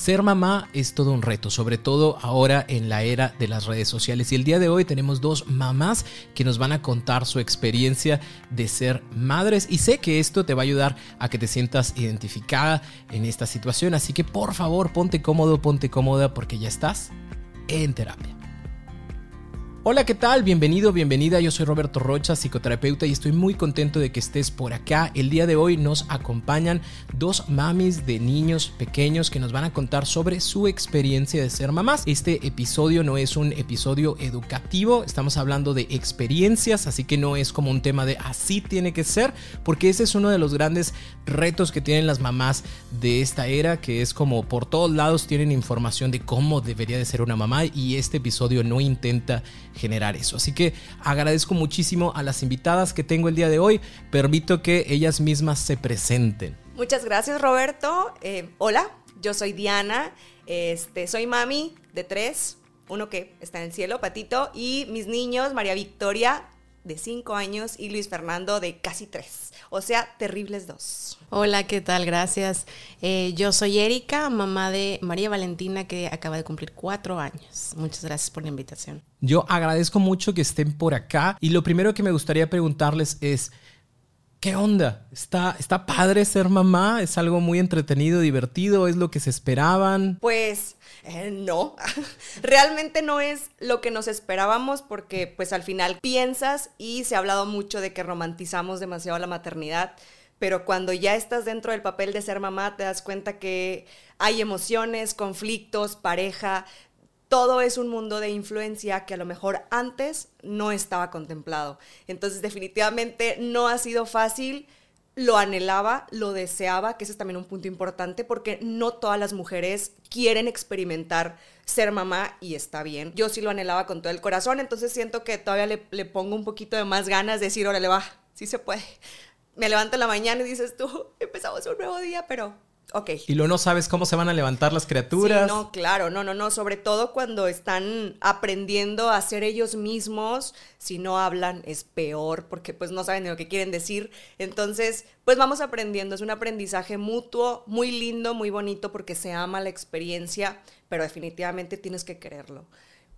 Ser mamá es todo un reto, sobre todo ahora en la era de las redes sociales. Y el día de hoy tenemos dos mamás que nos van a contar su experiencia de ser madres. Y sé que esto te va a ayudar a que te sientas identificada en esta situación. Así que por favor, ponte cómodo, ponte cómoda porque ya estás en terapia. Hola, ¿qué tal? Bienvenido, bienvenida. Yo soy Roberto Rocha, psicoterapeuta, y estoy muy contento de que estés por acá. El día de hoy nos acompañan dos mamis de niños pequeños que nos van a contar sobre su experiencia de ser mamás. Este episodio no es un episodio educativo, estamos hablando de experiencias, así que no es como un tema de así tiene que ser, porque ese es uno de los grandes retos que tienen las mamás de esta era, que es como por todos lados tienen información de cómo debería de ser una mamá y este episodio no intenta generar eso. Así que agradezco muchísimo a las invitadas que tengo el día de hoy. Permito que ellas mismas se presenten. Muchas gracias Roberto. Eh, hola, yo soy Diana. Este, soy mami de tres, uno que está en el cielo, Patito, y mis niños, María Victoria, de 5 años y Luis Fernando de casi 3. O sea, terribles dos. Hola, ¿qué tal? Gracias. Eh, yo soy Erika, mamá de María Valentina, que acaba de cumplir cuatro años. Muchas gracias por la invitación. Yo agradezco mucho que estén por acá y lo primero que me gustaría preguntarles es... ¿Qué onda? ¿Está, ¿Está padre ser mamá? ¿Es algo muy entretenido, divertido? ¿Es lo que se esperaban? Pues eh, no, realmente no es lo que nos esperábamos porque pues al final piensas y se ha hablado mucho de que romantizamos demasiado la maternidad, pero cuando ya estás dentro del papel de ser mamá te das cuenta que hay emociones, conflictos, pareja, todo es un mundo de influencia que a lo mejor antes no estaba contemplado. Entonces definitivamente no ha sido fácil lo anhelaba, lo deseaba, que ese es también un punto importante, porque no todas las mujeres quieren experimentar ser mamá y está bien. Yo sí lo anhelaba con todo el corazón, entonces siento que todavía le, pongo un poquito de más ganas de decir, órale, va, sí se puede. Me levanto en la mañana y dices tú, empezamos un nuevo día, pero Ok. Y luego no sabes cómo se van a levantar las criaturas. Sí, no, claro, no, no, no. Sobre todo cuando están aprendiendo a ser ellos mismos. Si no hablan, es peor porque pues no saben de lo que quieren decir. Entonces, pues vamos aprendiendo. Es un aprendizaje mutuo, muy lindo, muy bonito porque se ama la experiencia, pero definitivamente tienes que quererlo.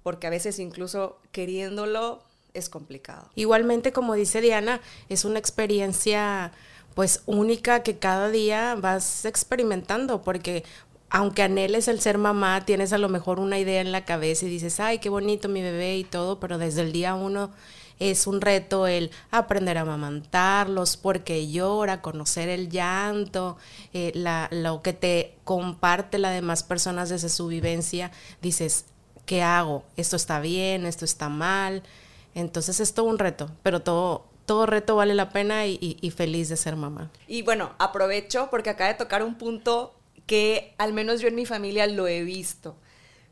Porque a veces incluso queriéndolo es complicado. Igualmente, como dice Diana, es una experiencia pues única que cada día vas experimentando, porque aunque anheles el ser mamá, tienes a lo mejor una idea en la cabeza y dices, ay, qué bonito mi bebé y todo, pero desde el día uno es un reto el aprender a amamantarlos, porque llora, conocer el llanto, eh, lo que te comparte las demás personas desde su vivencia, dices, ¿qué hago? ¿Esto está bien? ¿Esto está mal? Entonces es todo un reto, pero todo, todo reto vale la pena y, feliz de ser mamá. Y bueno, aprovecho porque acaba de tocar un punto que al menos yo en mi familia lo he visto.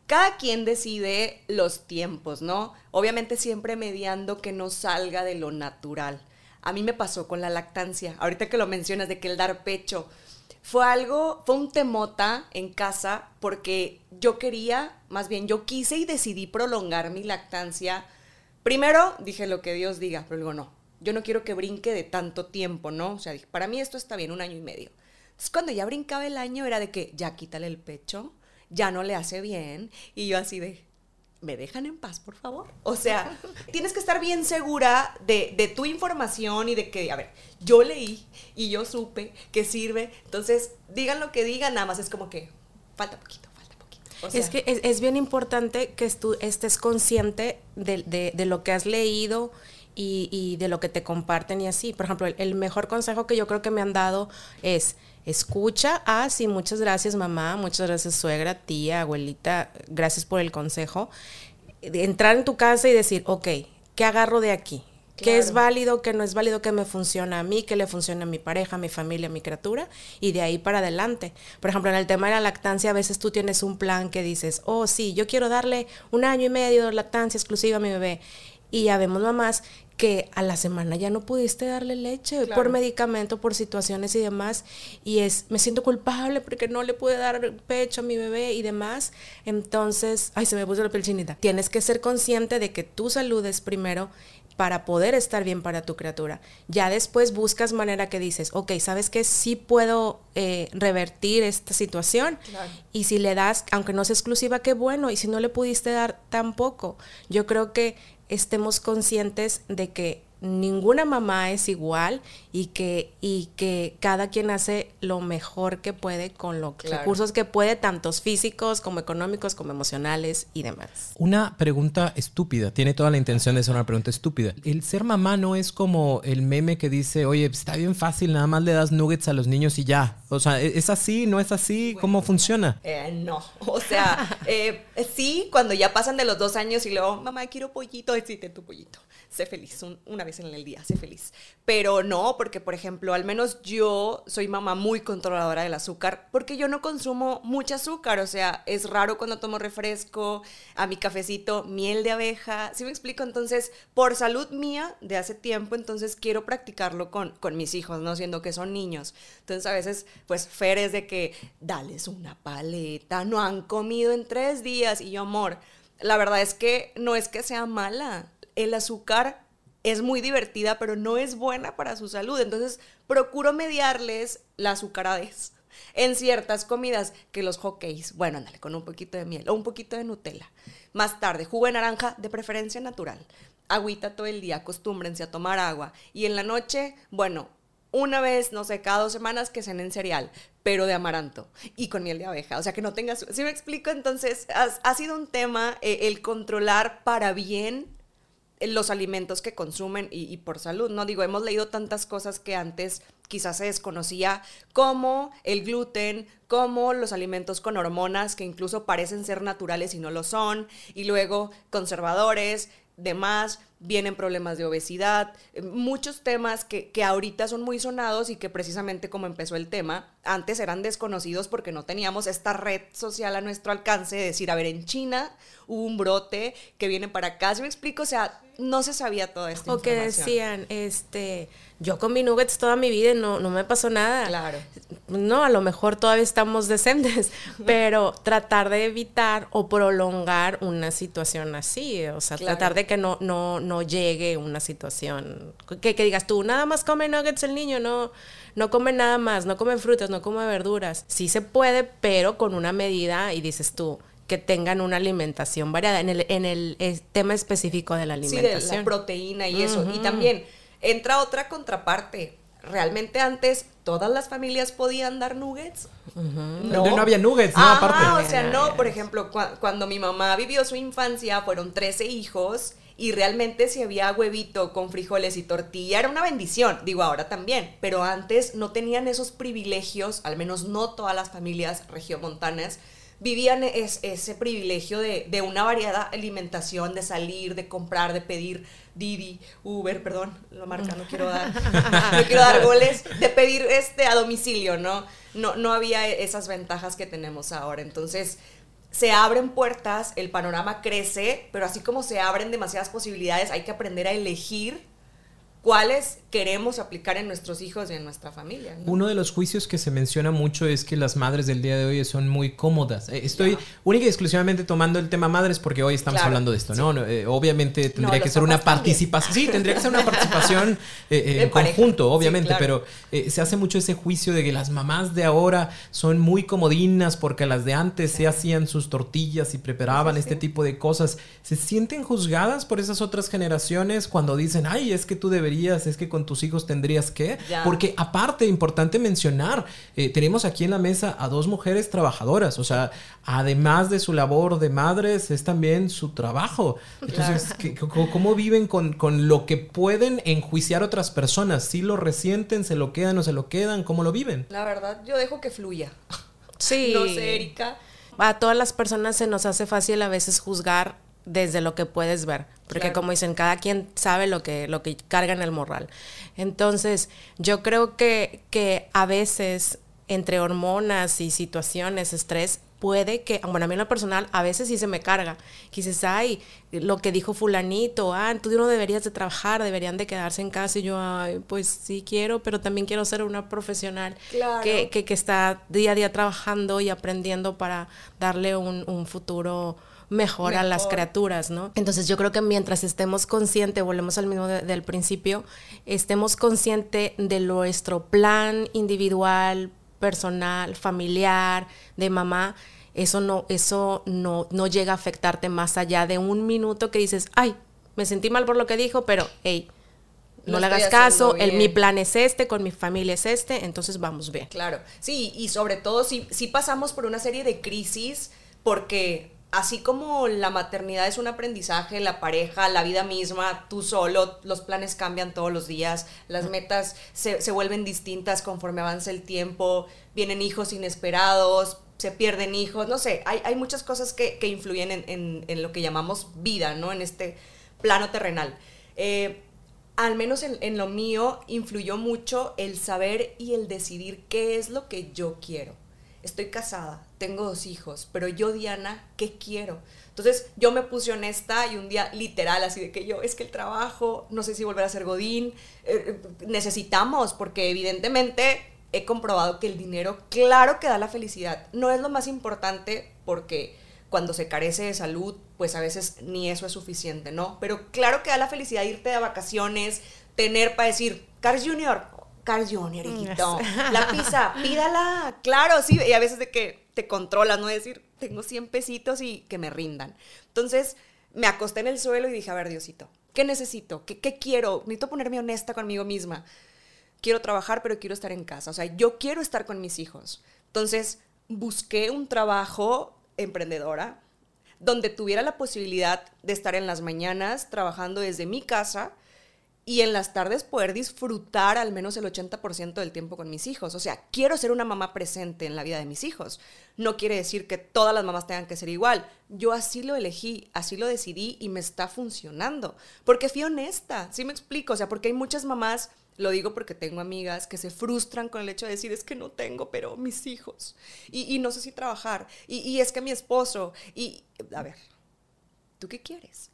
Cada quien decide los tiempos, ¿no? Obviamente siempre mediando que no salga de lo natural. A mí me pasó con la lactancia. Ahorita que lo mencionas de que el dar pecho fue algo, fue un temota en casa porque yo quería, más bien yo quise y decidí prolongar mi lactancia. Primero dije lo que Dios diga, pero luego no, yo no quiero que brinque de tanto tiempo, ¿no? O sea, para mí esto está bien, un año y medio. Entonces, cuando ya brincaba el año era de que ya quítale el pecho, ya no le hace bien, y yo así de, ¿me dejan en paz, por favor? O sea, tienes que estar bien segura de, de, tu información y de que, a ver, yo leí y yo supe que sirve. Entonces, digan lo que digan, nada más es como que falta poquito. falta poquito. es que es, bien importante que tú estés consciente de, de, de, lo que has leído y, de lo que te comparten y así. Por ejemplo, el, mejor consejo que yo creo que me han dado es escucha, ah, sí, muchas gracias mamá, muchas gracias suegra, tía, abuelita, gracias por el consejo. Entrar en tu casa y decir, ok, ¿qué agarro de aquí? qué es válido, qué no es válido, qué me funciona a mí, qué le funciona a mi pareja, a mi familia, a mi criatura, y de ahí para adelante. Por ejemplo, en el tema de la lactancia, a veces tú tienes un plan que dices, oh, sí, yo quiero darle un año y medio de lactancia exclusiva a mi bebé. Y ya vemos mamás que a la semana ya no pudiste darle leche por medicamento, por situaciones y demás, y es, me siento culpable porque no le pude dar pecho a mi bebé y demás, entonces, ay, se me puso la piel chinita. Tienes que ser consciente de que tu salud es primero para poder estar bien para tu criatura. Ya después buscas manera que dices, ok, ¿sabes que Sí puedo eh, revertir esta situación. Y si le das, aunque no sea exclusiva, qué bueno. Y si no le pudiste dar, tampoco. Yo creo que estemos conscientes de que ninguna mamá es igual y que, y que cada quien hace lo mejor que puede con los recursos que puede, tantos físicos como económicos, como emocionales y demás. Una pregunta estúpida, tiene toda la intención de ser una pregunta estúpida. El ser mamá no es como el meme que dice, oye, está bien fácil, nada más le das nuggets a los niños y ya. O sea, ¿e-, ¿es así? ¿No es así? ¿Cómo funciona? Eh, no, o sea, eh, sí, cuando ya pasan de los dos años y luego, mamá, quiero pollito, existe tu pollito sé feliz, una vez en el día, sé feliz. Pero no, porque por ejemplo, al menos yo soy mamá muy controladora del azúcar, porque yo no consumo mucho azúcar, o sea, es raro cuando tomo refresco, a mi cafecito, miel de abeja, ¿sí me explico? Entonces, por salud mía de hace tiempo, entonces quiero practicarlo con, con mis hijos, ¿no? Siendo que son niños. Entonces, a veces, pues, Fer es de que, dales una paleta, no han comido en tres días, y yo, amor, la verdad es que no es que sea mala, el azúcar es muy divertida, pero no es buena para su salud. Entonces, procuro mediarles la azucaradez en ciertas comidas que los hockeys, bueno, ándale, con un poquito de miel o un poquito de Nutella. Más tarde, jugo de naranja de preferencia natural. Agüita todo el día, acostúmbrense a tomar agua. Y en la noche, bueno, una vez, no sé, cada dos semanas que cenen cereal, pero de amaranto y con miel de abeja. O sea, que no tengas... Si me explico, entonces, ha, sido un tema eh, el controlar para bien los alimentos que consumen y, por salud, ¿no? Digo, hemos leído tantas cosas que antes quizás se desconocía, como el gluten, como los alimentos con hormonas que incluso parecen ser naturales y no lo son, y luego conservadores, demás, vienen problemas de obesidad, eh, muchos temas que, que, ahorita son muy sonados y que precisamente como empezó el tema, antes eran desconocidos porque no teníamos esta red social a nuestro alcance de decir, a ver, en China hubo un brote que viene para acá, si me explico? O sea, no se sabía toda esta o que decían, este, yo comí nuggets toda mi vida y no, no me pasó nada. Claro. No, a lo mejor todavía estamos decentes, pero tratar de evitar o prolongar una situación así, o sea, tratar de que no, no, no llegue una situación, que, que digas tú, nada más come nuggets el niño, no, no come nada más, no come frutas, no come verduras. Sí se puede, pero con una medida y dices tú, que tengan una alimentación variada en el, en el tema específico de la alimentación. Sí, de la proteína y eso. Y también entra otra contraparte. Realmente antes todas las familias podían dar nuggets. no. no. había nuggets, no, aparte. O sea, no, por ejemplo, cuando mi mamá vivió su infancia, fueron 13 hijos y realmente si había huevito con frijoles y tortilla era una bendición, digo ahora también, pero antes no tenían esos privilegios, al menos no todas las familias regiomontanas vivían ese privilegio de, una variada alimentación, de salir, de comprar, de pedir Didi, Uber, perdón, lo marca, no quiero dar, no quiero dar goles, de pedir este a domicilio, ¿no? No, no había esas ventajas que tenemos ahora. Entonces, se abren puertas, el panorama crece, pero así como se abren demasiadas posibilidades, hay que aprender a elegir cuáles queremos aplicar en nuestros hijos y en nuestra familia. Uno de los juicios que se menciona mucho es que las madres del día de hoy son muy cómodas. Eh, estoy única y exclusivamente tomando el tema madres porque hoy estamos hablando de esto, ¿no? Eh, obviamente tendría que ser una participación. Sí, tendría que ser una participación eh, en conjunto, obviamente, pero se hace mucho ese juicio de que las mamás de ahora son muy comodinas porque las de antes se hacían sus tortillas y preparaban este tipo de cosas. ¿Se sienten juzgadas por esas otras generaciones cuando dicen, ay, es que tú deberías, es que con tus hijos tendrías que. Porque aparte, importante mencionar, eh, tenemos aquí en la mesa a dos mujeres trabajadoras. O sea, además de su labor de madres, es también su trabajo. Entonces, ¿cómo viven con, con, lo que pueden enjuiciar otras personas? ¿Si lo resienten, se lo quedan o se lo quedan? ¿Cómo lo viven? La verdad, yo dejo que fluya. Sí. no sé, Erika. A todas las personas se nos hace fácil a veces juzgar desde lo que puedes ver, porque Claro. como dicen, cada quien sabe lo que, lo que carga en el morral. Entonces, yo creo que, que a veces entre hormonas y situaciones, estrés, puede que, bueno, a mí en lo personal, a veces sí se me carga. Que dices, ay, lo que dijo fulanito, ah, tú no deberías de trabajar, deberían de quedarse en casa. Y yo, ay, pues sí quiero, pero también quiero ser una profesional Claro. que, que, que está día a día trabajando y aprendiendo para darle un, un futuro mejor, a las criaturas, ¿no? Entonces yo creo que mientras estemos conscientes, volvemos al mismo de- del principio, estemos conscientes de nuestro plan individual, personal, familiar, de mamá, eso no, eso no, no llega a afectarte más allá de un minuto que dices, ay, me sentí mal por lo que dijo, pero hey, no le hagas caso, el, mi plan es este, con mi familia es este, entonces vamos bien. Claro, sí, y sobre todo si, si pasamos por una serie de crisis, porque así como la maternidad es un aprendizaje, la pareja, la vida misma, tú solo, los planes cambian todos los días, las metas se, se vuelven distintas conforme avanza el tiempo, vienen hijos inesperados, se pierden hijos, no sé, hay, hay muchas cosas que, que influyen en, en- en lo que llamamos vida, ¿no? En este plano terrenal. Eh, al menos en, en lo mío, influyó mucho el saber y el decidir qué es lo que yo quiero. Estoy casada, tengo dos hijos, pero yo, Diana, ¿qué quiero? Entonces yo me puse honesta y un día literal, así de que yo, es que el trabajo, no sé si volver a ser Godín, eh, eh, necesitamos, porque evidentemente he comprobado que el dinero, claro que da la felicidad, no es lo más importante porque cuando se carece de salud, pues a veces ni eso es suficiente, ¿no? Pero claro que da la felicidad irte de vacaciones, tener para decir, Cars Junior, Cars Junior, hijito, la pizza, pídala, claro, sí, y a veces de que te controlas, ¿no? Decir, tengo 100 pesitos y que me rindan. Entonces, me acosté en el suelo y dije, a ver, Diosito, ¿qué necesito? ¿Qué, qué quiero? Necesito ponerme honesta conmigo misma. Quiero trabajar, pero quiero estar en casa. O sea, yo quiero estar con mis hijos. Entonces, busqué un trabajo emprendedora donde tuviera la posibilidad de estar en las mañanas trabajando desde mi casa y en las tardes poder disfrutar al menos el 80% del tiempo con mis hijos. O sea, quiero ser una mamá presente en la vida de mis hijos. No quiere decir que todas las mamás tengan que ser igual. Yo así lo elegí, así lo decidí y me está funcionando. Porque fui honesta, ¿sí me explico? O sea, porque hay muchas mamás, lo digo porque tengo amigas que se frustran con el hecho de decir, es que no tengo, pero mis hijos. Y, no sé si trabajar. Y, y es que mi esposo. Y, a ver, ¿tú qué quieres?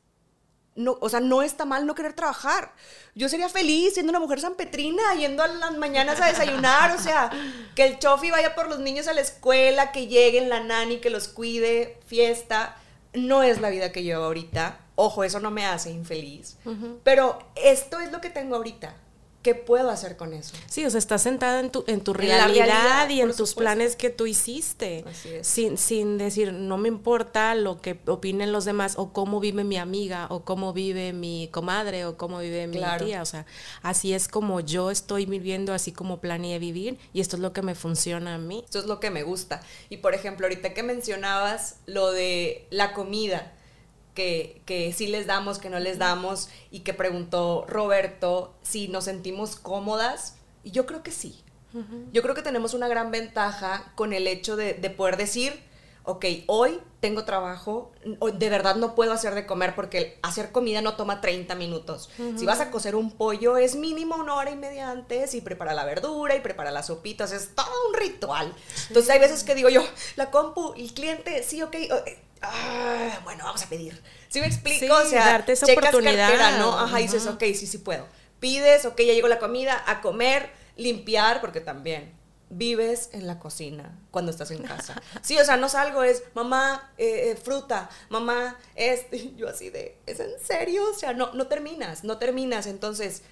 No, o sea, no está mal no querer trabajar. Yo sería feliz siendo una mujer sanpetrina, yendo a las mañanas a desayunar, o sea, que el chofi vaya por los niños a la escuela, que lleguen la nani, que los cuide, fiesta. No es la vida que llevo ahorita. Ojo, eso no me hace infeliz. Pero esto es lo que tengo ahorita. ¿Qué puedo hacer con eso? Sí, o sea, estás sentada en tu, en tu realidad, realidad, y en tus supuesto. planes que tú hiciste. Así es. Sin, sin decir, no me importa lo que opinen los demás, o cómo vive mi amiga, o cómo vive mi comadre, o cómo vive mi Claro. tía. O sea, así es como yo estoy viviendo, así como planeé vivir, y esto es lo que me funciona a mí. Esto es lo que me gusta. Y por ejemplo, ahorita que mencionabas lo de la comida, que, que sí les damos, que no les damos, y que preguntó Roberto si nos sentimos cómodas, y yo creo que sí. Yo creo que tenemos una gran ventaja con el hecho de, de poder decir, ok, hoy tengo trabajo, de verdad no puedo hacer de comer porque hacer comida no toma 30 minutos. Si vas a cocer un pollo es mínimo una hora y media antes y prepara la verdura y prepara las sopitas, es todo un ritual. Entonces hay veces que digo yo, la compu, el cliente, sí, ok, eh, ah, bueno, vamos a pedir. ¿Sí me explico? Sí, o sea, darte esa checas oportunidad. cartera, ¿no? Ajá, y dices, ok, sí, sí puedo. Pides, ok, ya llegó la comida, a comer, limpiar, porque también vives en la cocina cuando estás en casa. Sí, o sea, no salgo, es mamá, eh, eh, fruta, mamá, este, yo así de, ¿es en serio? O sea, no, no terminas, no terminas. Entonces,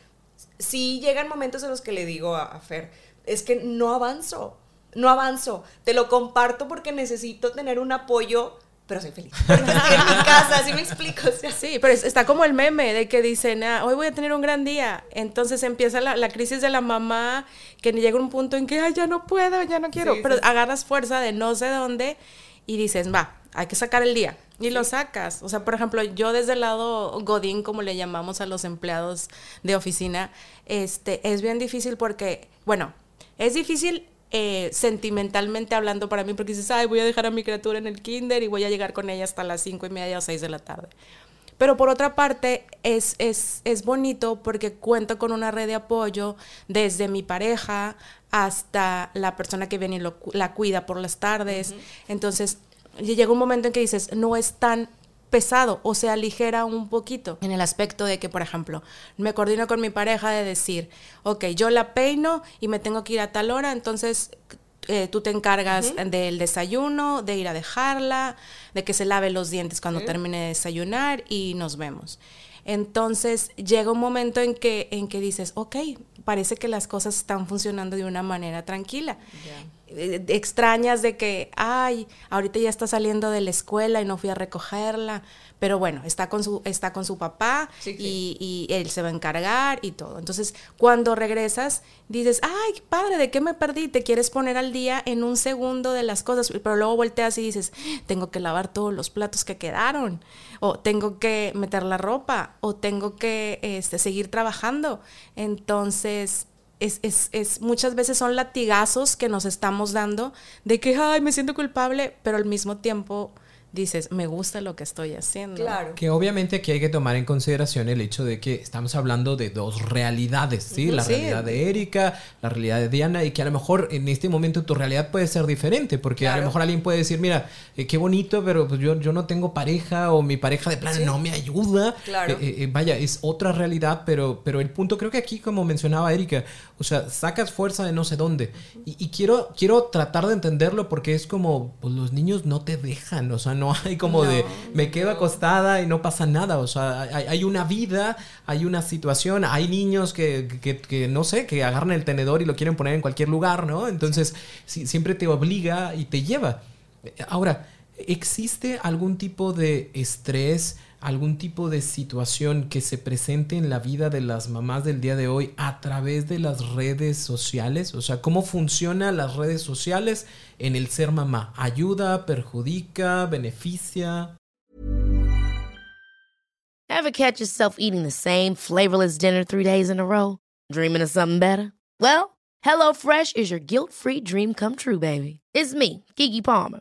sí llegan momentos en los que le digo a, a Fer, es que no avanzo, no avanzo. Te lo comparto porque necesito tener un apoyo, pero soy feliz. Porque estoy en mi casa, así me explico. O sea, Sí, pero es- está como el meme de que dicen, ah, hoy voy a tener un gran día. Entonces empieza la, la crisis de la mamá, que llega un punto en que, ay, ya no puedo, ya no quiero. Sí, pero sí. agarras fuerza de no sé dónde y dices, va, hay que sacar el día. Y lo sacas. O sea, por ejemplo, yo desde el lado Godín, como le llamamos a los empleados de oficina, este, es bien difícil porque, bueno, es difícil eh, sentimentalmente hablando para mí, porque dices, ay, voy a dejar a mi criatura en el kinder y voy a llegar con ella hasta las cinco y media o seis de la tarde. Pero por otra parte, es, es, es bonito porque cuento con una red de apoyo desde mi pareja hasta la persona que viene y lo, la cuida por las tardes. Entonces, llega un momento en que dices, no es tan pesado o se aligera un poquito en el aspecto de que, por ejemplo, me coordino con mi pareja de decir, ok, yo la peino y me tengo que ir a tal hora, entonces eh, tú te encargas del desayuno, de ir a dejarla, de que se lave los dientes cuando termine de desayunar y nos vemos. Entonces llega un momento en que, en que dices, ok, parece que las cosas están funcionando de una manera tranquila. Extrañas de que, ay, ahorita ya está saliendo de la escuela y no fui a recogerla, pero bueno, está con su, está con su papá Y, él se va a encargar y todo. Entonces, cuando regresas, dices, ay, padre, ¿de qué me perdí? Te quieres poner al día en un segundo de las cosas, pero luego volteas y dices, tengo que lavar todos los platos que quedaron, o tengo que meter la ropa, o tengo que este, seguir trabajando. Entonces, es, es, es, muchas veces son latigazos que nos estamos dando de que, ay, me siento culpable, pero al mismo tiempo dices, me gusta lo que estoy haciendo. Claro. Que obviamente aquí hay que tomar en consideración el hecho de que estamos hablando de dos realidades, ¿sí? La realidad de Erika, la realidad de Diana, y que a lo mejor en este momento tu realidad puede ser diferente, porque a lo mejor alguien puede decir, mira, eh, qué bonito, pero pues yo, yo no tengo pareja o mi pareja de plan no me ayuda. Claro. Eh, eh, vaya, es otra realidad, pero, pero el punto creo que aquí, como mencionaba Erika, o sea, sacas fuerza de no sé dónde. Y, quiero, quiero tratar de entenderlo porque es como, pues los niños no te dejan, o sea, no no hay como de me quedo acostada y no pasa nada. O sea, hay, una vida, hay una situación, hay niños que, que, no sé, que agarran el tenedor y lo quieren poner en cualquier lugar, ¿no? Entonces, siempre te obliga y te lleva. Ahora, ¿existe algún tipo de estrés? algún tipo de situación que se presente en la vida de las mamás del día de hoy a través de las redes sociales? O sea, ¿cómo funcionan las redes sociales en el ser mamá? ¿Ayuda, perjudica, beneficia? Ever catch yourself eating the same flavorless dinner three days in a row? Dreaming of something better? Well, HelloFresh is your guilt-free dream come true, baby. It's me, Kiki Palmer.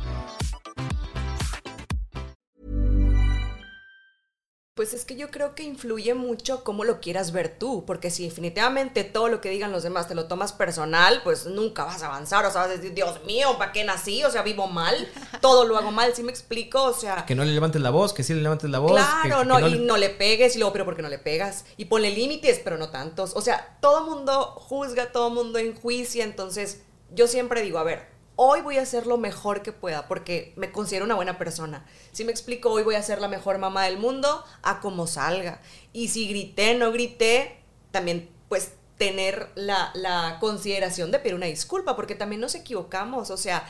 Pues es que yo creo que influye mucho cómo lo quieras ver tú, porque si definitivamente todo lo que digan los demás te lo tomas personal, pues nunca vas a avanzar, o sea, vas a decir, Dios mío, ¿para qué nací? O sea, vivo mal, todo lo hago mal, ¿sí me explico? O sea... Que no le levantes la voz, que sí le levantes la voz. Claro, no, y no le pegues, y luego, pero ¿por qué no le pegas? Y ponle límites, pero no tantos. O sea, todo mundo juzga, todo mundo enjuicia, entonces yo siempre digo, a ver, hoy voy a hacer lo mejor que pueda porque me considero una buena persona. Si me explico, hoy voy a ser la mejor mamá del mundo a como salga. Y si grité, no grité, también pues tener la, la consideración de pedir una disculpa porque también nos equivocamos, o sea,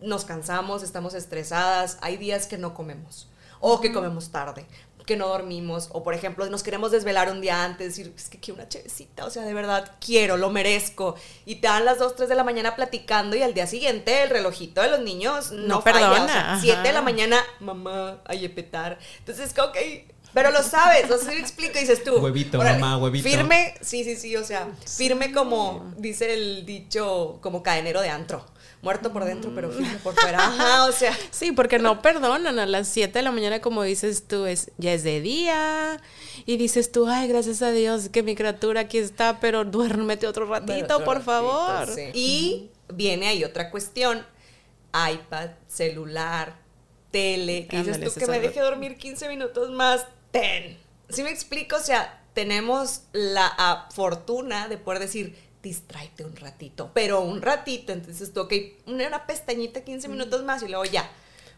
nos cansamos, estamos estresadas, hay días que no comemos o que comemos tarde que no dormimos, o por ejemplo, nos queremos desvelar un día antes, decir, es que quiero una chevecita, o sea, de verdad quiero, lo merezco, y te dan las 2, 3 de la mañana platicando y al día siguiente el relojito de los niños no, perdona, o sea, 7 de la mañana, mamá, ay, petar. Entonces, es ok, pero lo sabes, o sea, si explico, dices tú. Huevito, mamá, huevito. Firme, sí, sí, sí, o sea, firme como, dice el dicho, como cadenero de antro muerto por dentro, pero firme por fuera. Ajá, o sea. Sí, porque no perdonan a las 7 de la mañana, como dices tú, es, ya es de día. Y dices tú, ay, gracias a Dios que mi criatura aquí está, pero duérmete otro ratito, por favor. Y viene ahí otra cuestión. iPad, celular, tele, que dices tú que me deje dormir 15 minutos más, ten. ¿Sí me explico? O sea, tenemos la fortuna de poder decir, distráete un ratito, pero un ratito, entonces tú, ok, una pestañita 15 minutos más y luego ya,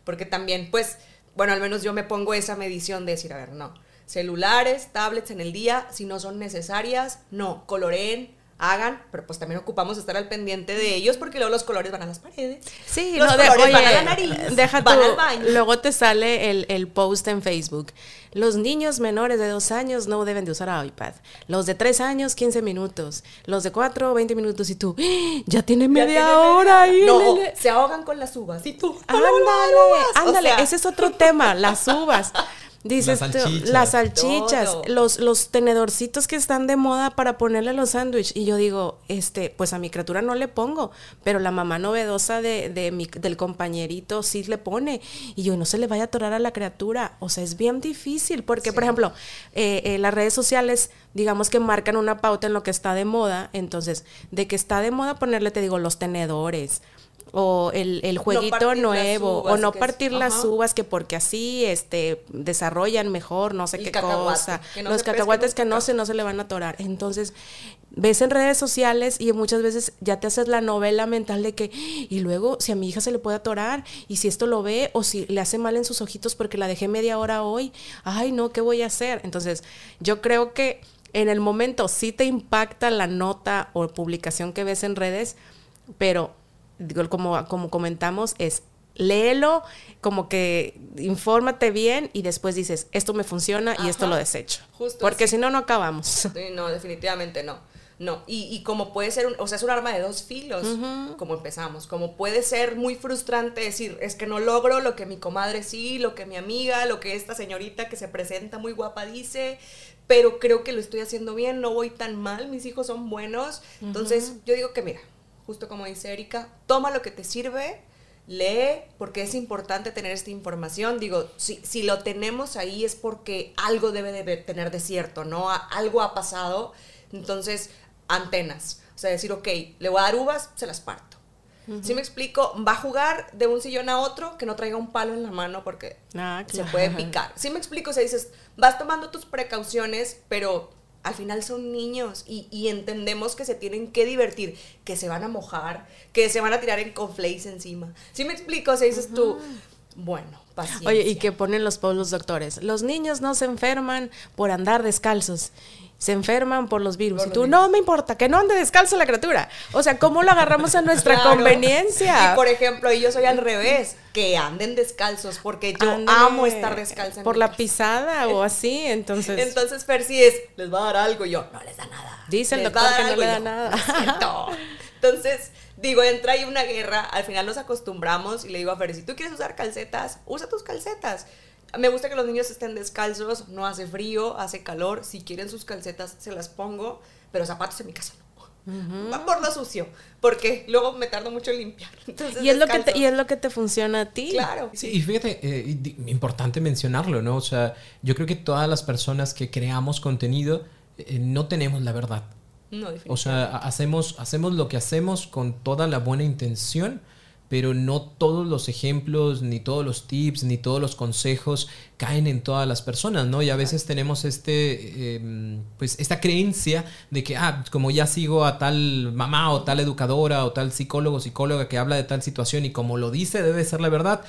porque también, pues, bueno, al menos yo me pongo esa medición de decir, a ver, no, celulares, tablets en el día, si no son necesarias, no, coloreen, hagan, pero pues también ocupamos estar al pendiente de ellos porque luego los colores van a las paredes. Sí, los no, de- colores van a la nariz, deja van tú, al baño. luego te sale el, el post en Facebook. Los niños menores de dos años no deben de usar iPad. Los de tres años, 15 minutos. Los de cuatro, 20 minutos. Y tú, ¡Ah! ya tiene media tiene hora ahí. No, se ahogan con las uvas. Y tú, Ándale, O ándale, sea, ese es otro tema, las uvas. Dices Las tú, salchichas. las salchichas, Todo. los, los tenedorcitos que están de moda para ponerle a los sándwiches. Y yo digo, este, pues a mi criatura no le pongo, pero la mamá novedosa de, de mi- del compañerito sí le pone. Y yo, no se le vaya a atorar a la criatura. O sea, es bien difícil, porque, por ejemplo, eh, eh, las redes sociales, digamos que marcan una pauta en lo que está de moda. Entonces, de que está de moda ponerle, te digo, los tenedores. O el, el jueguito nuevo, o no es- partir las ajá. uvas que porque así este desarrollan mejor, no sé El qué cosa. no Los cacahuates que no se no se le van a atorar. Entonces, ves en redes sociales y muchas veces ya te haces la novela mental de que y luego si a mi hija se le puede atorar y si esto lo ve o si le hace mal en sus ojitos porque la dejé media hora hoy, ay, no, ¿qué voy a hacer? Entonces, yo creo que en el momento sí te impacta la nota o publicación que ves en redes, pero digo, como, como comentamos, es léelo, como que infórmate bien y después dices, esto me funciona y esto Ajá, lo desecho. justo Porque si no, no acabamos. Sí, no, definitivamente no. No, y, y como puede ser, un- o sea, es un arma de dos filos, como empezamos, como puede ser muy frustrante decir, es que no logro lo que mi comadre sí, lo que mi amiga, lo que esta señorita que se presenta muy guapa dice, pero creo que lo estoy haciendo bien, no voy tan mal, mis hijos son buenos. Entonces, yo digo que mira, justo como dice Erika, toma lo que te sirve, lee, porque es importante tener esta información. Digo, si, si lo tenemos ahí es porque algo debe de tener de cierto, ¿no? Algo ha pasado. Entonces, antenas. O sea, decir, ok, le voy a dar uvas, se las parto. Si me explico, va a jugar de un sillón a otro que no traiga un palo en la mano porque Ah, se puede picar. Si me explico, o sea, dices, vas tomando tus precauciones, pero al final son niños y, y entendemos que se tienen que divertir, que se van a mojar, que se van a tirar en conflays encima. Si me explico, o sea, dices tú, bueno, paciencia. Oye, y que ponen los pueblos doctores. Los niños no se enferman por andar descalzos. Se enferman por los virus. Por y tú, virus. no me importa, que no ande descalzo la criatura. O sea, ¿cómo lo agarramos a nuestra Claro. conveniencia? Y por ejemplo, y yo soy al revés, que anden descalzos, porque yo amo estar descalza. Por la pisada o así, entonces. Entonces, Percy es, les va a dar algo, y yo, no les da nada. Dice el doctor que no algo", le da yo, nada. Entonces, digo, entra ahí una guerra, al final nos acostumbramos y le digo a Fer, si tú quieres usar calcetas, usa tus calcetas. Me gusta que los niños estén descalzos, no hace frío, hace calor, si quieren sus calcetas se las pongo, pero zapatos en mi casa no. Va por lo sucio, porque luego me tardo mucho en limpiar. Entonces, y es lo que te, y es lo que te funciona a ti. Claro. Sí, y fíjate, eh, importante mencionarlo, ¿no? O sea, yo creo que todas las personas que creamos contenido eh, no tenemos la verdad. No, O sea, ha- hacemos, hacemos lo que hacemos con toda la buena intención, pero no todos los ejemplos, ni todos los tips, ni todos los consejos caen en todas las personas, ¿no? Y a veces tenemos este, eh, pues, esta creencia de que, ah, como ya sigo a tal mamá o tal educadora o tal psicólogo, psicóloga que habla de tal situación y como lo dice debe ser la verdad,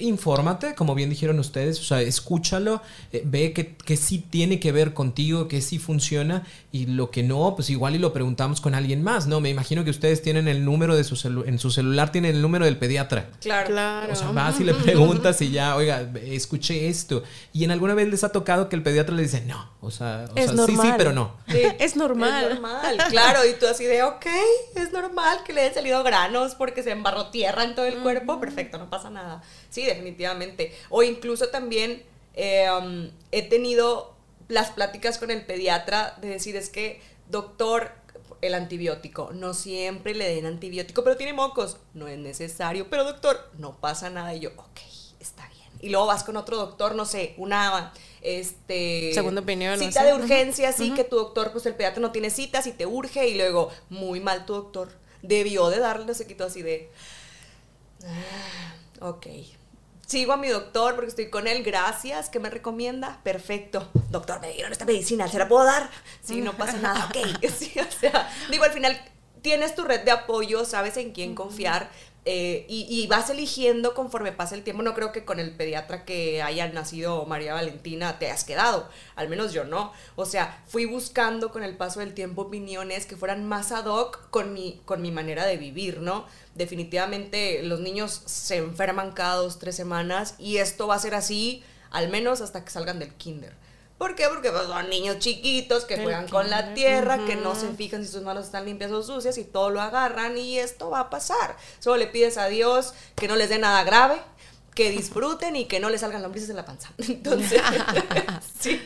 infórmate, como bien dijeron ustedes, o sea, escúchalo, eh, ve que, que sí tiene que ver contigo, que sí funciona y lo que no, pues igual y lo preguntamos con alguien más, ¿no? Me imagino que ustedes tienen el número de su celu- en su celular, tienen el número del pediatra. Claro. Claro. O sea, vas y le preguntas y ya, oiga, escuché esto. Y en alguna vez les ha tocado que el pediatra le dice, no, o sea, o es sea, normal. sí, sí, pero no. Sí. Es normal. Es normal, claro. Y tú así de, ok, es normal que le hayan salido granos porque se embarró tierra en todo el cuerpo. Perfecto, no pasa nada. Sí, definitivamente. O incluso también eh, um, he tenido las pláticas con el pediatra de decir, es que, doctor, el antibiótico, no siempre le den antibiótico, pero tiene mocos. No es necesario, pero doctor, no pasa nada. Y yo, ok, está bien. Y luego vas con otro doctor, no sé, una este Segunda opinión, cita de urgencia, sí, que tu doctor, pues el pediatra no tiene citas y te urge y luego, muy mal tu doctor, debió de darle, se quitó así de, ah, ok. Sigo a mi doctor porque estoy con él, gracias, ¿qué me recomienda? Perfecto. Doctor, me dieron esta medicina, ¿se la puedo dar? Sí, no pasa nada, ok. Sí, o sea, digo, al final tienes tu red de apoyo, sabes en quién confiar. Eh, y, vas eligiendo conforme pasa el tiempo. No creo que con el pediatra que haya nacido María Valentina te has quedado, al menos yo no. O sea, fui buscando con el paso del tiempo opiniones que fueran más ad hoc con mi, con mi manera de vivir, ¿no? Definitivamente los niños se enferman cada dos, tres semanas y esto va a ser así al menos hasta que salgan del kinder. ¿Por qué? Porque pues, son niños chiquitos que juegan con la tierra, que no se fijan si sus manos están limpias o sucias y todo lo agarran y esto va a pasar. Solo le pides a Dios que no les dé nada grave, que disfruten y que no les salgan lombrices en la panza. Entonces, sí.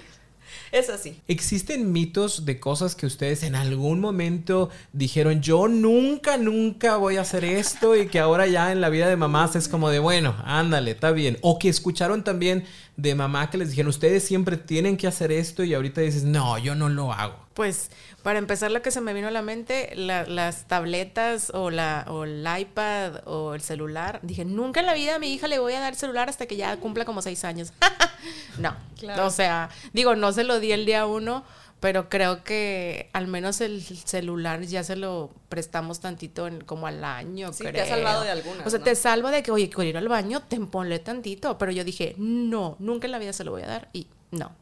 Es así. ¿Existen mitos de cosas que ustedes en algún momento dijeron, yo nunca, nunca voy a hacer esto y que ahora ya en la vida de mamás es como de, bueno, ándale, está bien? O que escucharon también de mamá que les dijeron, ustedes siempre tienen que hacer esto y ahorita dices, no, yo no lo hago. Pues para empezar lo que se me vino a la mente, las tabletas o, la, o el iPad o el celular. Dije, nunca en la vida a mi hija le voy a dar celular hasta que ya cumpla como seis años. no, o sea, digo, no se lo di el día uno, pero creo que al menos el celular ya se lo prestamos tantito en, como al año, sí, te ha salvado de alguna. O sea, te salva de que, oye, quiero ir al baño, te ponle tantito. Pero yo dije, no, nunca en la vida se lo voy a dar. Y no,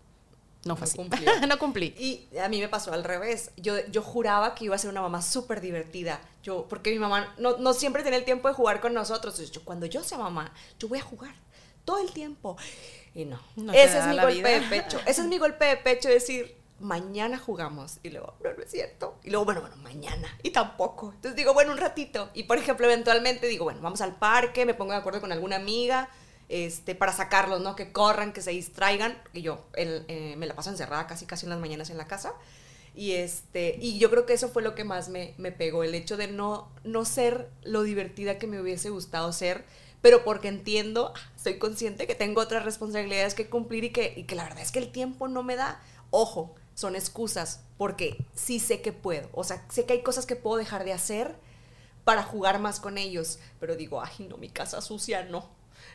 no fue no así. no cumplí. Y a mí me pasó al revés. Yo, yo juraba que iba a ser una mamá súper divertida. Yo, porque mi mamá no, no, siempre tenía el tiempo de jugar con nosotros. yo, cuando yo sea mamá, yo voy a jugar todo el tiempo. Y no. Ese es mi golpe de pecho. Ese es mi golpe de pecho, decir, mañana jugamos. Y luego, no, no es cierto. Y luego, bueno, bueno, mañana. Y tampoco. Entonces digo, bueno, un ratito. Y por ejemplo, eventualmente digo, bueno, vamos al parque, me pongo de acuerdo con alguna amiga este, para sacarlos, ¿no? Que corran, que se distraigan. Y yo eh, me la paso encerrada casi casi en las mañanas en la casa. Y, este, y yo creo que eso fue lo que más me, pegó, el hecho de no, no ser lo divertida que me hubiese gustado ser, pero porque entiendo, soy consciente que tengo otras responsabilidades que cumplir y que, y que la verdad es que el tiempo no me da. Ojo, son excusas, porque sí sé que puedo, o sea, sé que hay cosas que puedo dejar de hacer para jugar más con ellos, pero digo, ay, no, mi casa sucia, no,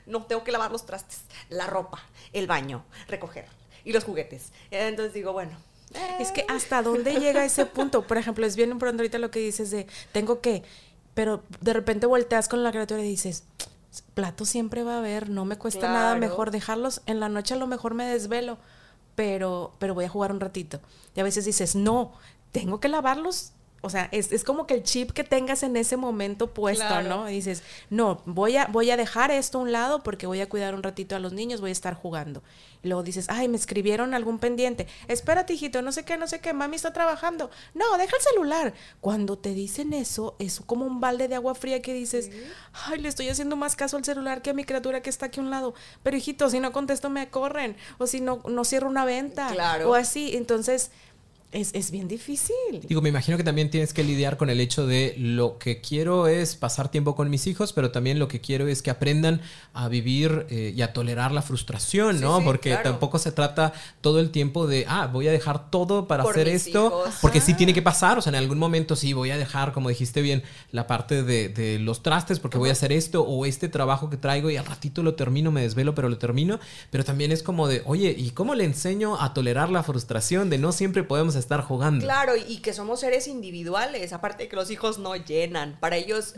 no, tengo que lavar los trastes, la ropa, el baño, recoger y los juguetes. Entonces digo, bueno. Es que hasta dónde llega ese punto. Por ejemplo, es bien importante ahorita lo que dices de tengo que, pero de repente volteas con la criatura y dices, plato siempre va a haber, no me cuesta nada mejor dejarlos en la noche a lo mejor me desvelo, pero pero voy a jugar un ratito. Y a veces dices, "No, tengo que lavarlos o sea, es, es, como que el chip que tengas en ese momento puesto, ¿no? dices, no, voy a, voy a dejar esto a un lado porque voy a cuidar un ratito a los niños, voy a estar jugando. Y luego dices, ay, me escribieron algún pendiente. Espérate, hijito, no sé qué, no sé qué, mami está trabajando. No, deja el celular. Cuando te dicen eso, es como un balde de agua fría que dices, ay, le estoy haciendo más caso al celular que a mi criatura que está aquí a un lado. Pero hijito, si no contesto me corren. O si no, no cierro una venta. Claro. O así. Entonces es, bien difícil. Digo, me imagino que también tienes que lidiar con el hecho de lo que quiero es pasar tiempo con mis hijos, pero también lo que quiero es que aprendan a vivir eh, y a tolerar la frustración, ¿no? porque tampoco se trata todo el tiempo de, ah, voy a dejar todo para hacer esto, porque sí tiene que pasar, o sea, en algún momento sí voy a dejar, como dijiste bien, la parte de, los trastes porque voy a hacer esto o este trabajo que traigo y al ratito lo termino, me desvelo, pero lo termino, pero también es como de, oye, ¿y cómo le enseño a tolerar la frustración de no siempre podemos estar jugando. Claro, y que somos seres individuales, aparte de que los hijos no llenan. Para ellos,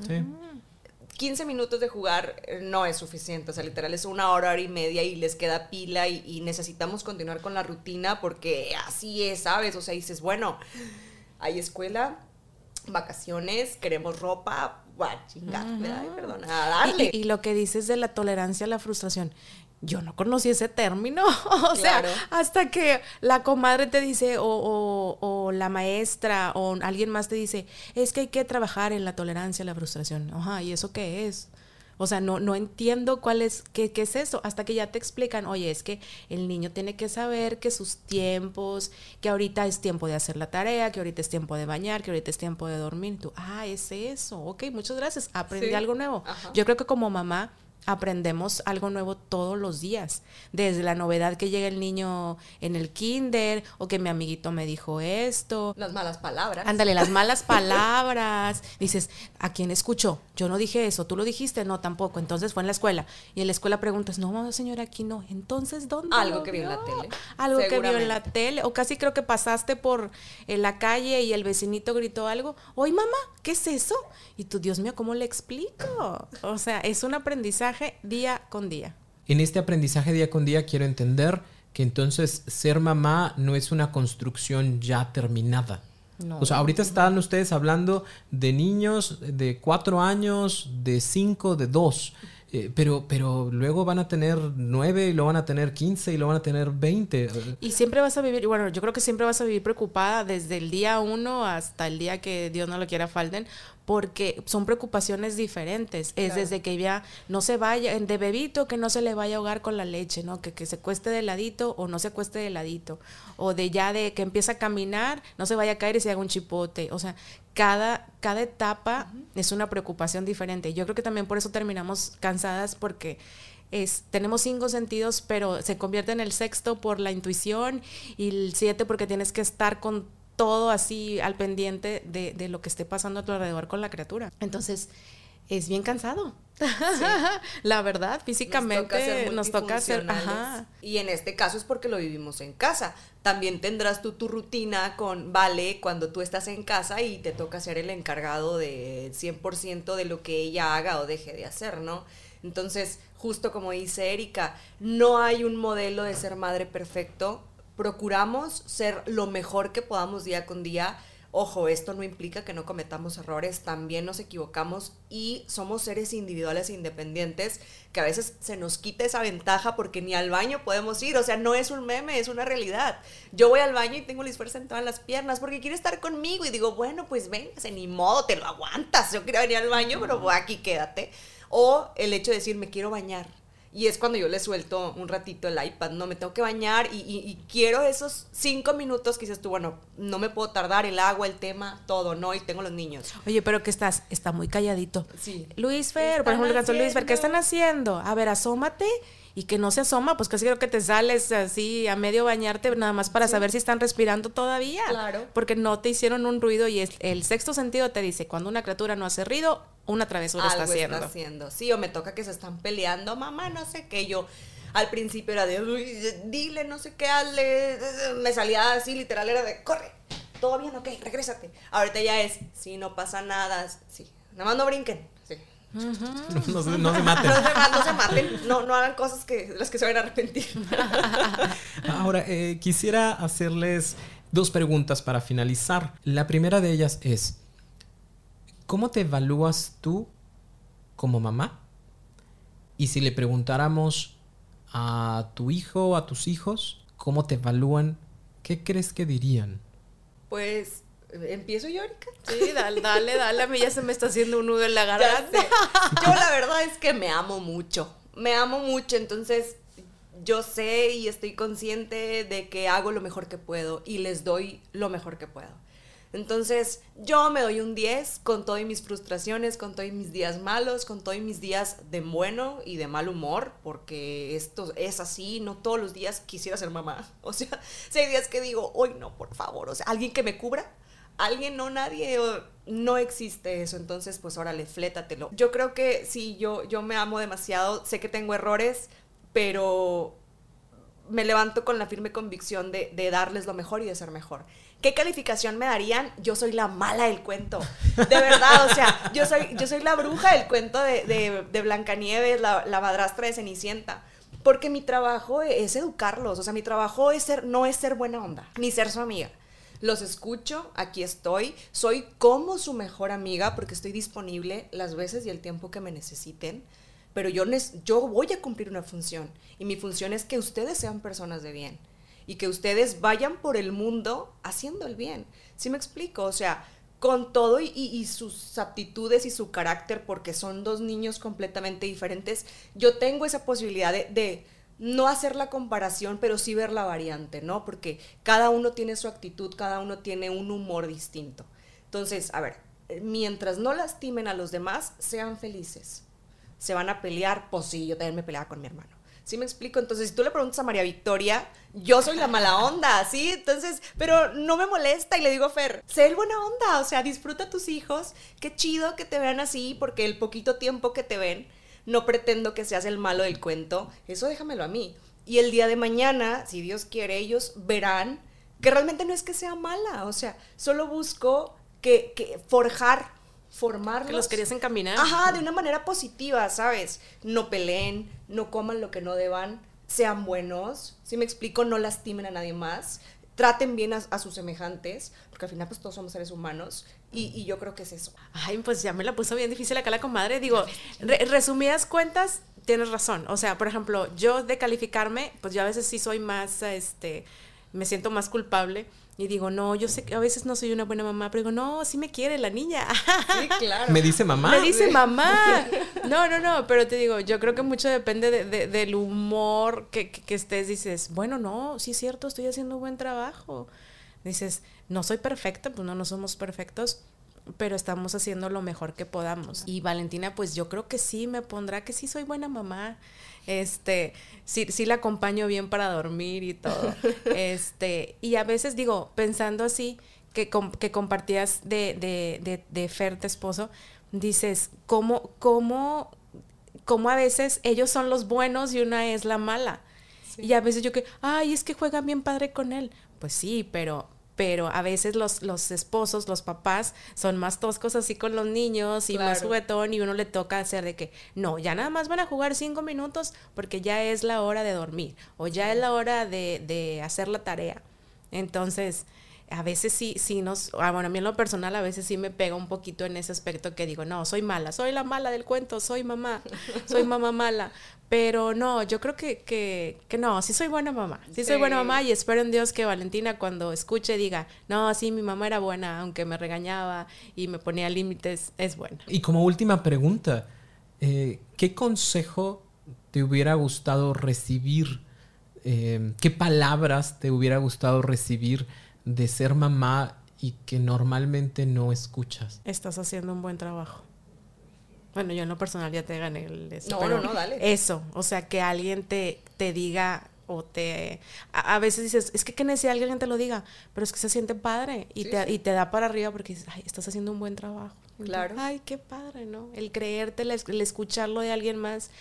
15 minutos de jugar eh, no es suficiente, o sea, literal es una hora, hora y media y les queda pila y, necesitamos continuar con la rutina porque así es, ¿sabes? O sea, dices, bueno, hay escuela, vacaciones, queremos ropa, va, chingar, perdona, darle. y, lo que dices de la tolerancia a la frustración, yo no conocí ese término. o sea, hasta que la comadre te dice, o, o, la maestra, o alguien más te dice, es que hay que trabajar en la tolerancia a la frustración. Ajá, ¿y eso qué es? O sea, no, no entiendo cuál es, qué, qué, es eso, hasta que ya te explican, oye, es que el niño tiene que saber que sus tiempos, que ahorita es tiempo de hacer la tarea, que ahorita es tiempo de bañar, que ahorita es tiempo de dormir. tú, ah, es eso, ok, muchas gracias, aprendí algo nuevo. Yo creo que como mamá aprendemos algo nuevo todos los días, desde la novedad que llega el niño en el kinder o que mi amiguito me dijo esto. Las malas palabras. Ándale, las malas palabras. Dices, ¿a quién escuchó? Yo no dije eso, tú lo dijiste, no, tampoco. Entonces fue en la escuela. Y en la escuela preguntas, no, señora, aquí no. Entonces, ¿dónde? Algo que vio en la tele. Algo que vio en la tele. O casi creo que pasaste por en la calle y el vecinito gritó algo. Oye, mamá, ¿qué es eso? Y tú, Dios mío, ¿cómo le explico? O sea, es un aprendizaje día con día. En este aprendizaje día con día quiero entender que entonces ser mamá no es una construcción ya terminada. O sea, ahorita están ustedes hablando de niños de cuatro años, de cinco, de dos. Eh, pero, pero luego van a tener nueve y lo van a tener quince y lo van a tener veinte. Y siempre vas a vivir, bueno, yo creo que siempre vas a vivir preocupada desde el día uno hasta el día que Dios no lo quiera falten, porque son preocupaciones diferentes. Es desde que ya no se vaya, de bebito, que no se le vaya a ahogar con la leche, ¿no? Que, que se cueste de ladito o no se cueste de ladito. O de ya de que empieza a caminar, no se vaya a caer y se haga un chipote. O sea, cada, cada etapa es una preocupación diferente. Yo creo que también por eso terminamos cansadas porque... Es, tenemos cinco sentidos, pero se convierte en el sexto por la intuición y el siete porque tienes que estar con todo así al pendiente de, lo que esté pasando a tu alrededor con la criatura. Entonces, es bien cansado. la verdad, físicamente nos toca hacer, Y en este caso es porque lo vivimos en casa. También tendrás tú tu rutina con Vale cuando tú estás en casa y te toca ser el encargado de 100% de lo que ella haga o deje de hacer, ¿no? Entonces, justo como dice Erika, no hay un modelo de ser madre perfecto procuramos ser lo mejor que podamos día con día. Ojo, esto no implica que no cometamos errores, también nos equivocamos y somos seres individuales e independientes que a veces se nos quita esa ventaja porque ni al baño podemos ir, o sea, no es un meme, es una realidad. Yo voy al baño y tengo el esfuerzo en todas las piernas porque quiere estar conmigo y digo, bueno, pues véngase, ni modo, te lo aguantas, yo quería venir al baño, pero aquí quédate. O el hecho de decir, me quiero bañar y es cuando yo le suelto un ratito el iPad, no me tengo que bañar y, quiero esos cinco minutos que dices tú, bueno, no me puedo tardar, el agua, el tema, todo, ¿no? Y tengo los niños. Oye, pero que estás, está muy calladito. Sí. Luis Fer, por ejemplo, Luis Fer, ¿qué están haciendo? A ver, asómate y que no se asoma, pues casi creo que te sales así a medio bañarte nada más para saber si están respirando todavía. Claro. Porque no te hicieron un ruido y el sexto sentido te dice, cuando una criatura no hace ruido, una travesura está haciendo. está haciendo. Sí, o me toca que se están peleando, mamá, no sé qué, yo al principio era de, dile, no sé qué, hazle, me salía así, literal, era de, corre, todo bien, ok, regrésate. Ahorita ya es, sí, no pasa nada, sí, nada más no brinquen, no, se, no, se, maten. No se, maten, no, no hagan cosas que las que se van a arrepentir. Ahora, eh, quisiera hacerles dos preguntas para finalizar. La primera de ellas es, ¿cómo te evalúas tú como mamá? Y si le preguntáramos a tu hijo o a tus hijos cómo te evalúan, ¿qué crees que dirían? Pues ¿Empiezo yo, Erika? Sí, dale, dale, dale. A mí ya se me está haciendo un nudo en la garganta. Yo la verdad es que me amo mucho. Me amo mucho, entonces yo sé y estoy consciente de que hago lo mejor que puedo y les doy lo mejor que puedo. Entonces, yo me doy un 10 con todas mis frustraciones, con todos mis días malos, con todos mis días de bueno y de mal humor, porque esto es así, no todos los días quisiera ser mamá. O sea, si hay días que digo, hoy no, por favor, o sea, alguien que me cubra, alguien, no nadie, no existe eso, entonces pues órale, flétatelo. Yo creo que sí, yo, yo me amo demasiado, sé que tengo errores, pero me levanto con la firme convicción de, darles lo mejor y de ser mejor. ¿Qué calificación me darían? Yo soy la mala del cuento. De verdad, o sea, yo soy, yo soy la bruja del cuento de, de, de Blancanieves, la, la, madrastra de Cenicienta. Porque mi trabajo es educarlos. O sea, mi trabajo es ser, no es ser buena onda, ni ser su amiga. Los escucho, aquí estoy. Soy como su mejor amiga porque estoy disponible las veces y el tiempo que me necesiten. Pero yo, yo voy a cumplir una función. Y mi función es que ustedes sean personas de bien y que ustedes vayan por el mundo haciendo el bien. ¿Sí me explico? O sea, con todo y, sus aptitudes y su carácter, porque son dos niños completamente diferentes, yo tengo esa posibilidad de, no hacer la comparación, pero sí ver la variante, ¿no? Porque cada uno tiene su actitud, cada uno tiene un humor distinto. Entonces, a ver, mientras no lastimen a los demás, sean felices. ¿Se van a pelear? Pues sí, yo también me peleaba con mi hermano. ¿Sí me explico? Entonces, si tú le preguntas a María Victoria, yo soy la mala onda, ¿sí? Entonces, pero no me molesta y le digo Fer, sé el buena onda, o sea, disfruta tus hijos, qué chido que te vean así, porque el poquito tiempo que te ven, no pretendo que seas el malo del cuento, eso déjamelo a mí. Y el día de mañana, si Dios quiere, ellos verán que realmente no es que sea mala, o sea, solo busco que, que forjar formarlos. Que los querías encaminar. Ajá, de una manera positiva, ¿sabes? No peleen, no coman lo que no deban, sean buenos, si me explico, no lastimen a nadie más, traten bien a, sus semejantes, porque al final pues todos somos seres humanos, y, yo creo que es eso. Ay, pues ya me la puso bien difícil acá la comadre, digo, resumidas cuentas, tienes razón, o sea, por ejemplo, yo de calificarme, pues yo a veces sí soy más, este, me siento más culpable, y digo, no, yo sé que a veces no soy una buena mamá, pero digo, no, sí me quiere la niña. Sí, claro. Me dice mamá. Me dice mamá. No, no, no, pero te digo, yo creo que mucho depende de, del humor que, que, estés. Dices, bueno, no, sí es cierto, estoy haciendo un buen trabajo. Dices, no soy perfecta, pues no, no somos perfectos, pero estamos haciendo lo mejor que podamos. Y Valentina, pues yo creo que sí me pondrá que sí soy buena mamá. Este, sí, sí la acompaño bien para dormir y todo. Este, y a veces digo, pensando así, que, que compartías de, de, de, de Fer, tu esposo, dices, ¿cómo, cómo, cómo a veces ellos son los buenos y una es la mala? Y a veces yo que, ay, es que juegan bien padre con él. Pues sí, pero pero a veces los, los esposos, los papás, son más toscos así con los niños y más juguetón y uno le toca hacer de que, no, ya nada más van a jugar cinco minutos porque ya es la hora de dormir o ya es la hora de, de hacer la tarea. Entonces, a veces sí, sí nos, ah, bueno, a mí en lo personal a veces sí me pega un poquito en ese aspecto que digo, no, soy mala, soy la mala del cuento, soy mamá, soy mamá mala. Pero no, yo creo que, que, que no, sí soy buena mamá, sí, soy buena mamá y espero en Dios que Valentina cuando escuche diga, no, sí, mi mamá era buena, aunque me regañaba y me ponía límites, es buena. Y como última pregunta, eh, ¿qué consejo te hubiera gustado recibir? Eh, ¿Qué palabras te hubiera gustado recibir? De ser mamá y que normalmente no escuchas. Estás haciendo un buen trabajo. Bueno, yo en lo personal ya te gané el eso. No, no, no, dale. Eso, o sea, que alguien te, te diga o te... A, veces dices, es que que necesita alguien te lo diga, pero es que se siente padre y, te, y te da para arriba porque dices, ay, estás haciendo un buen trabajo. Claro. Ay, qué padre, ¿no? El creerte, el escucharlo de alguien más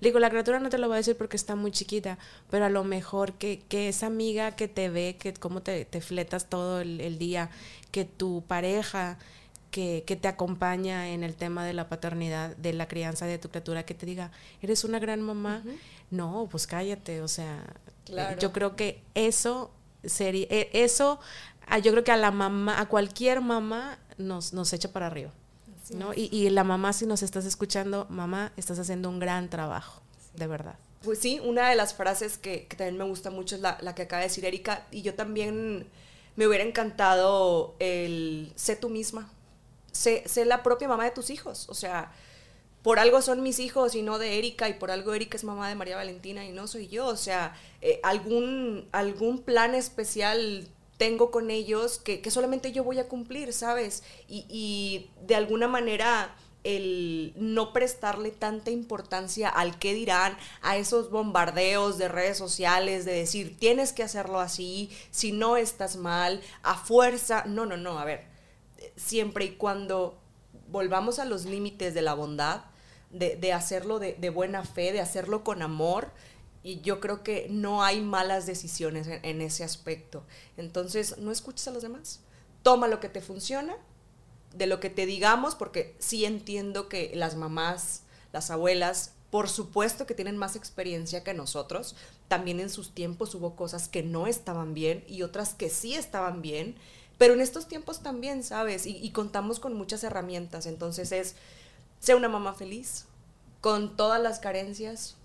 digo, la criatura no te lo va a decir porque está muy chiquita, pero a lo mejor que, que esa amiga que te ve, que cómo te, te fletas todo el, día, que tu pareja que, que, te acompaña en el tema de la paternidad, de la crianza de tu criatura, que te diga, eres una gran mamá. No, pues cállate, o sea, yo creo que eso sería, e, eso, yo creo que a la mamá, a cualquier mamá nos, nos echa para arriba. ¿No? Y, y, la mamá, si nos estás escuchando, mamá, estás haciendo un gran trabajo, de verdad. Pues sí, una de las frases que, que también me gusta mucho es la, la, que acaba de decir Erika, y yo también me hubiera encantado el sé tú misma, sé, sé la propia mamá de tus hijos, o sea, por algo son mis hijos y no de Erika, y por algo Erika es mamá de María Valentina y no soy yo. O sea, eh, algún, algún plan especial tengo con ellos que, solamente yo voy a cumplir, ¿sabes? Y, de alguna manera el no prestarle tanta importancia al qué dirán, a esos bombardeos de redes sociales, de decir, tienes que hacerlo así, si no estás mal, a fuerza. No, no, no, a ver, siempre y cuando volvamos a los límites de la bondad, de, hacerlo de, de buena fe, de hacerlo con amor, y yo creo que no hay malas decisiones en, ese aspecto. Entonces, no escuches a los demás. Toma lo que te funciona, de lo que te digamos, porque sí entiendo que las mamás, las abuelas, por supuesto que tienen más experiencia que nosotros. También en sus tiempos hubo cosas que no estaban bien y otras que sí estaban bien. Pero en estos tiempos también, ¿sabes? Y, y contamos con muchas herramientas. Entonces es, sea una mamá feliz, con todas las carencias,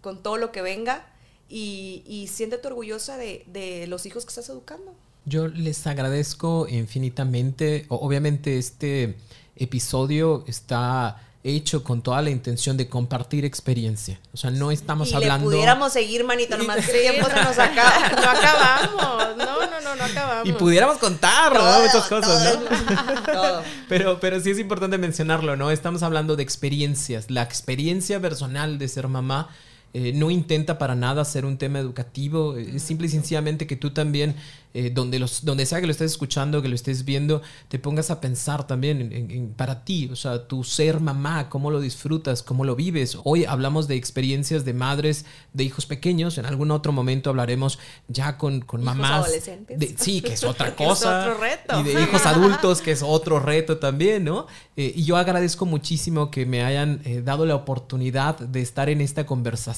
con, todo lo que venga y, y siéntete orgullosa de, los hijos que estás educando. Yo les agradezco infinitamente. Obviamente este episodio está hecho con toda la intención de compartir experiencia. O sea, no estamos y hablando... Le pudiéramos seguir, manito, nomás que tiempo se nos acaba. no acabamos, no, no, no, no acabamos. Y pudiéramos contar, ¿no? Muchas cosas, ¿no? Todo. Pero, pero sí es importante mencionarlo, ¿no? Estamos hablando de experiencias. La experiencia personal de ser mamá eh, no intenta para nada ser un tema educativo, es simple y sencillamente que tú también, eh, donde, los, donde sea que lo estés escuchando, que lo estés viendo, te pongas a pensar también en, para ti, o sea, tu ser mamá, cómo lo disfrutas, cómo lo vives. Hoy hablamos de experiencias de madres de hijos pequeños, en algún otro momento hablaremos ya con, con mamás. Adolescentes. sí, que es otra cosa. es otro reto. Y de hijos adultos, que es otro reto también, ¿no? Eh, y yo agradezco muchísimo que me hayan dado la oportunidad de estar en esta conversación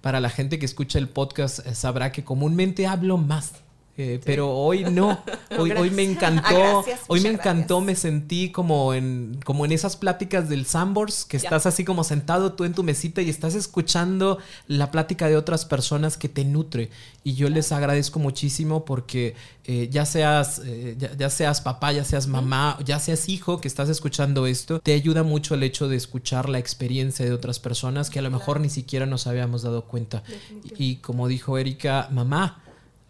para la gente que escucha el podcast eh, sabrá que comúnmente hablo más. Eh, pero hoy no, hoy, hoy me encantó, ah, hoy me encantó, me sentí como en, como en esas pláticas del Sambors, que estás así como sentado tú en tu mesita y estás escuchando la plática de otras personas que te nutre. Y yo les agradezco muchísimo porque eh, ya, seas, ya, seas papá, ya seas mamá, ya seas hijo que estás escuchando esto, te ayuda mucho el hecho de escuchar la experiencia de otras personas que a lo mejor ni siquiera nos habíamos dado cuenta. y como dijo Erika, mamá,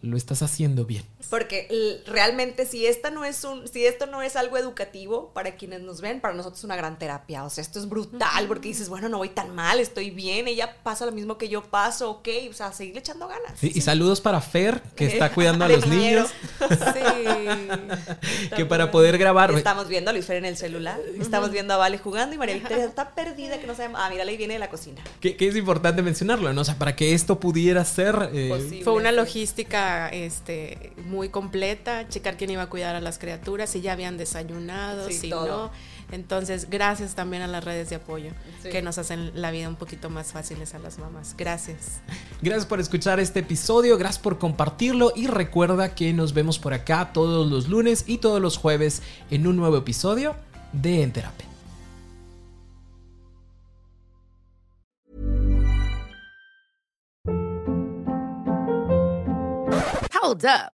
lo estás haciendo bien. Porque realmente si esta no es un, si esto no es algo educativo para quienes nos ven, para nosotros es una gran terapia. O sea, esto es brutal porque dices, bueno, no voy tan mal, estoy bien, ella pasa lo mismo que yo paso, ok, o sea, seguirle echando ganas. Y saludos para Fer, que está cuidando a los niños. Sí. que para poder grabar. Estamos viendo a Luis Fer en el celular, estamos viendo a Vale jugando y María Victoria está perdida que no sabe. Ah, mira, ahí viene de la cocina. Que, es importante mencionarlo, ¿no? O sea, para que esto pudiera ser. Eh, Fue una logística este, muy completa, checar quién iba a cuidar a las criaturas, si ya habían desayunado, si no. Entonces, gracias también a las redes de apoyo que nos hacen la vida un poquito más fáciles a las mamás. Gracias. Gracias por escuchar este episodio, gracias por compartirlo y recuerda que nos vemos por acá todos los lunes y todos los jueves en un nuevo episodio de En Terapia. Hold up.